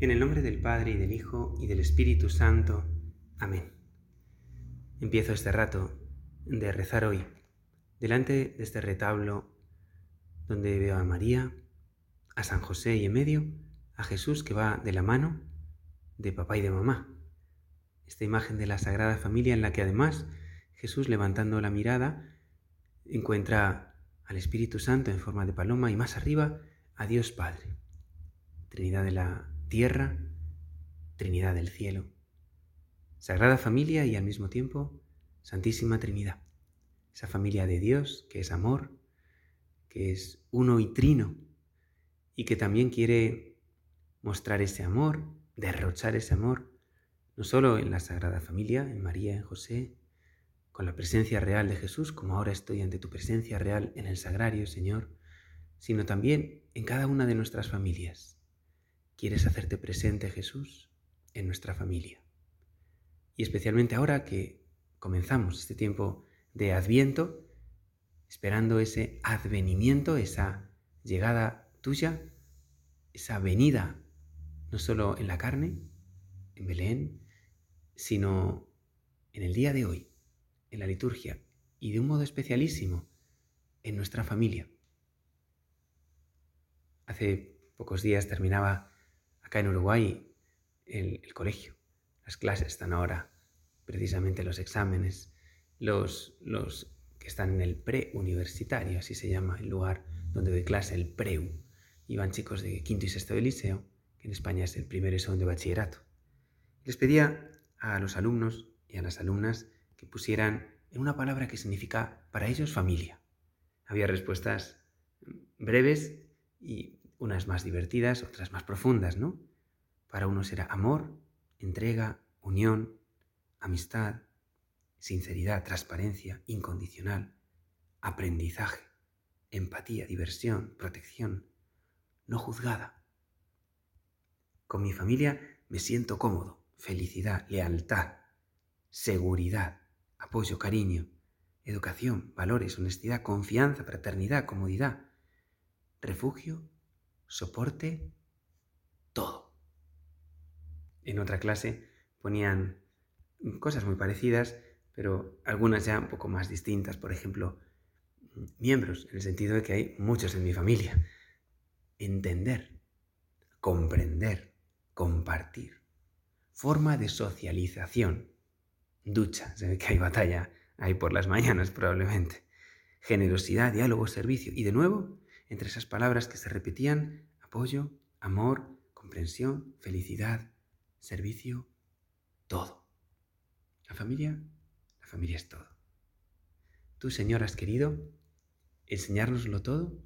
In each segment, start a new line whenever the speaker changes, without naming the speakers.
En el nombre del Padre y del Hijo y del Espíritu Santo. Amén. Empiezo este rato de rezar hoy delante de este retablo donde veo a María, a San José y en medio a Jesús que va de la mano de papá y de mamá. Esta imagen de la Sagrada Familia en la que además Jesús levantando la mirada encuentra al Espíritu Santo en forma de paloma y más arriba a Dios Padre. Trinidad de la tierra, Trinidad del cielo, Sagrada Familia y al mismo tiempo Santísima Trinidad, esa familia de Dios que es amor, que es uno y trino y que también quiere mostrar ese amor, derrochar ese amor, no solo en la Sagrada Familia, en María, en José, con la presencia real de Jesús, como ahora estoy ante tu presencia real en el sagrario, Señor, sino también en cada una de nuestras familias, ¿Quieres hacerte presente, Jesús, en nuestra familia? Y especialmente ahora que comenzamos este tiempo de adviento, esperando ese advenimiento, esa llegada tuya, esa venida, no solo en la carne, en Belén, sino en el día de hoy, en la liturgia, y de un modo especialísimo en nuestra familia. Hace pocos días terminaba acá en Uruguay el, colegio. Las clases están ahora, precisamente los exámenes, los, los que están en el preuniversitario, así se llama el lugar donde doy clase, el preu. Iban chicos de quinto y sexto de liceo, que en España es el primero y segundo de bachillerato. Les pedía a los alumnos y a las alumnas que pusieran en una palabra que significa para ellos familia. Había respuestas breves y unas más divertidas, otras más profundas, ¿no? Para unos era amor, entrega, unión, amistad, sinceridad, transparencia, incondicional, aprendizaje, empatía, diversión, protección, no juzgada. Con mi familia me siento cómodo, felicidad, lealtad, seguridad, apoyo, cariño, educación, valores, honestidad, confianza, fraternidad, comodidad, refugio soporte todo. En otra clase ponían cosas muy parecidas, pero algunas ya un poco más distintas. Por ejemplo, miembros, en el sentido de que hay muchos en mi familia. Entender, comprender, compartir. Forma de socialización. Ducha, se ve que hay batalla ahí por las mañanas probablemente. Generosidad, diálogo, servicio. Y de nuevo, entre esas palabras que se repetían, apoyo, amor, comprensión, felicidad, servicio, todo. La familia, la familia es todo. Tú, Señor, has querido enseñárnoslo todo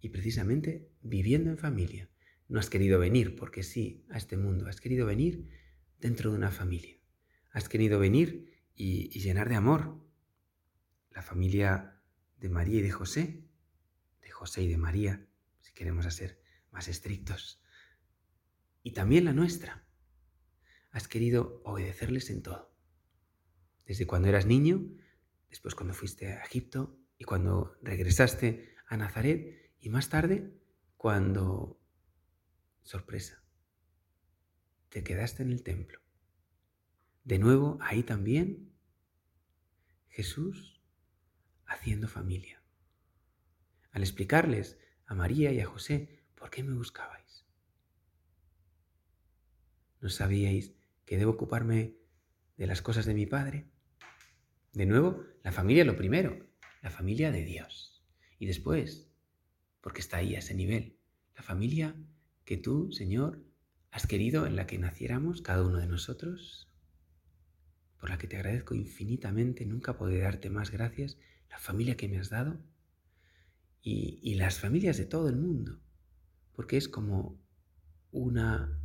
y precisamente viviendo en familia. No has querido venir porque sí a este mundo, has querido venir dentro de una familia. Has querido venir y, y llenar de amor la familia de María y de José, José y de María, si queremos ser más estrictos, y también la nuestra. Has querido obedecerles en todo. Desde cuando eras niño, después cuando fuiste a Egipto y cuando regresaste a Nazaret y más tarde cuando, sorpresa, te quedaste en el templo. De nuevo, ahí también Jesús haciendo familia al explicarles a María y a José por qué me buscabais. ¿No sabíais que debo ocuparme de las cosas de mi Padre? De nuevo, la familia lo primero, la familia de Dios. Y después, porque está ahí a ese nivel, la familia que tú, Señor, has querido en la que naciéramos cada uno de nosotros, por la que te agradezco infinitamente, nunca podré darte más gracias, la familia que me has dado y, las familias de todo el mundo, porque es como una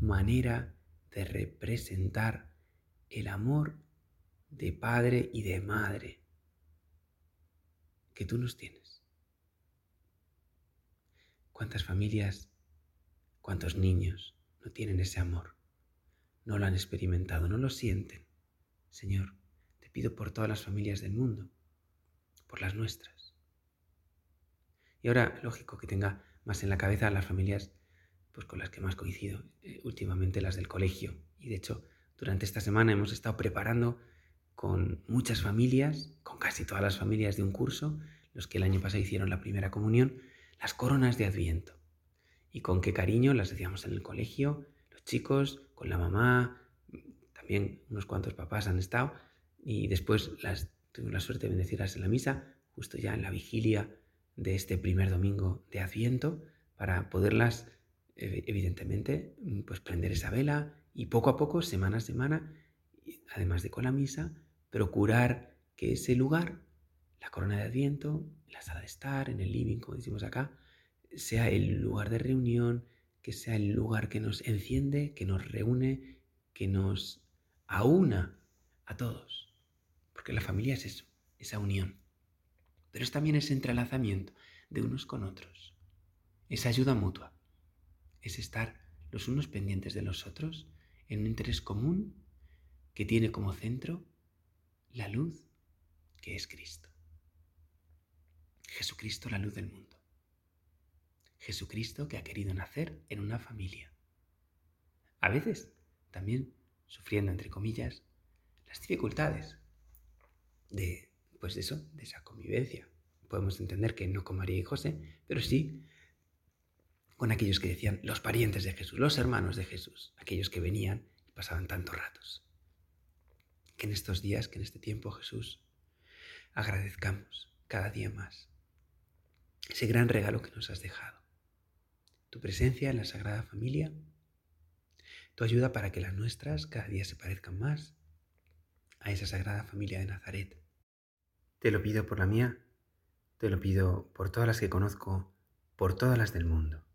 manera de representar el amor de padre y de madre que tú nos tienes. ¿Cuántas familias, cuántos niños no tienen ese amor? No lo han experimentado, no lo sienten. Señor, te pido por todas las familias del mundo, por las nuestras. Y ahora, lógico que tenga más en la cabeza las familias pues con las que más coincido, eh, últimamente las del colegio. Y de hecho, durante esta semana hemos estado preparando con muchas familias, con casi todas las familias de un curso, los que el año pasado hicieron la primera comunión, las coronas de Adviento. Y con qué cariño las hacíamos en el colegio, los chicos, con la mamá, también unos cuantos papás han estado, y después las tuvimos la suerte de bendecirlas en la misa, justo ya en la vigilia de este primer domingo de Adviento, para poderlas, evidentemente, pues prender esa vela y poco a poco, semana a semana, además de con la misa, procurar que ese lugar, la corona de Adviento, la sala de estar, en el living, como decimos acá, sea el lugar de reunión, que sea el lugar que nos enciende, que nos reúne, que nos aúna a todos. Porque la familia es eso, esa unión. Pero es también ese entrelazamiento de unos con otros, esa ayuda mutua, es estar los unos pendientes de los otros en un interés común que tiene como centro la luz que es Cristo. Jesucristo la luz del mundo. Jesucristo que ha querido nacer en una familia. A veces también sufriendo, entre comillas, las dificultades de, pues eso, de esa convivencia. Podemos entender que no con María y José, pero sí con aquellos que decían los parientes de Jesús, los hermanos de Jesús, aquellos que venían y pasaban tantos ratos. Que en estos días, que en este tiempo Jesús, agradezcamos cada día más ese gran regalo que nos has dejado. Tu presencia en la Sagrada Familia, tu ayuda para que las nuestras cada día se parezcan más a esa Sagrada Familia de Nazaret. Te lo pido por la mía, te lo pido por todas las que conozco, por todas las del mundo.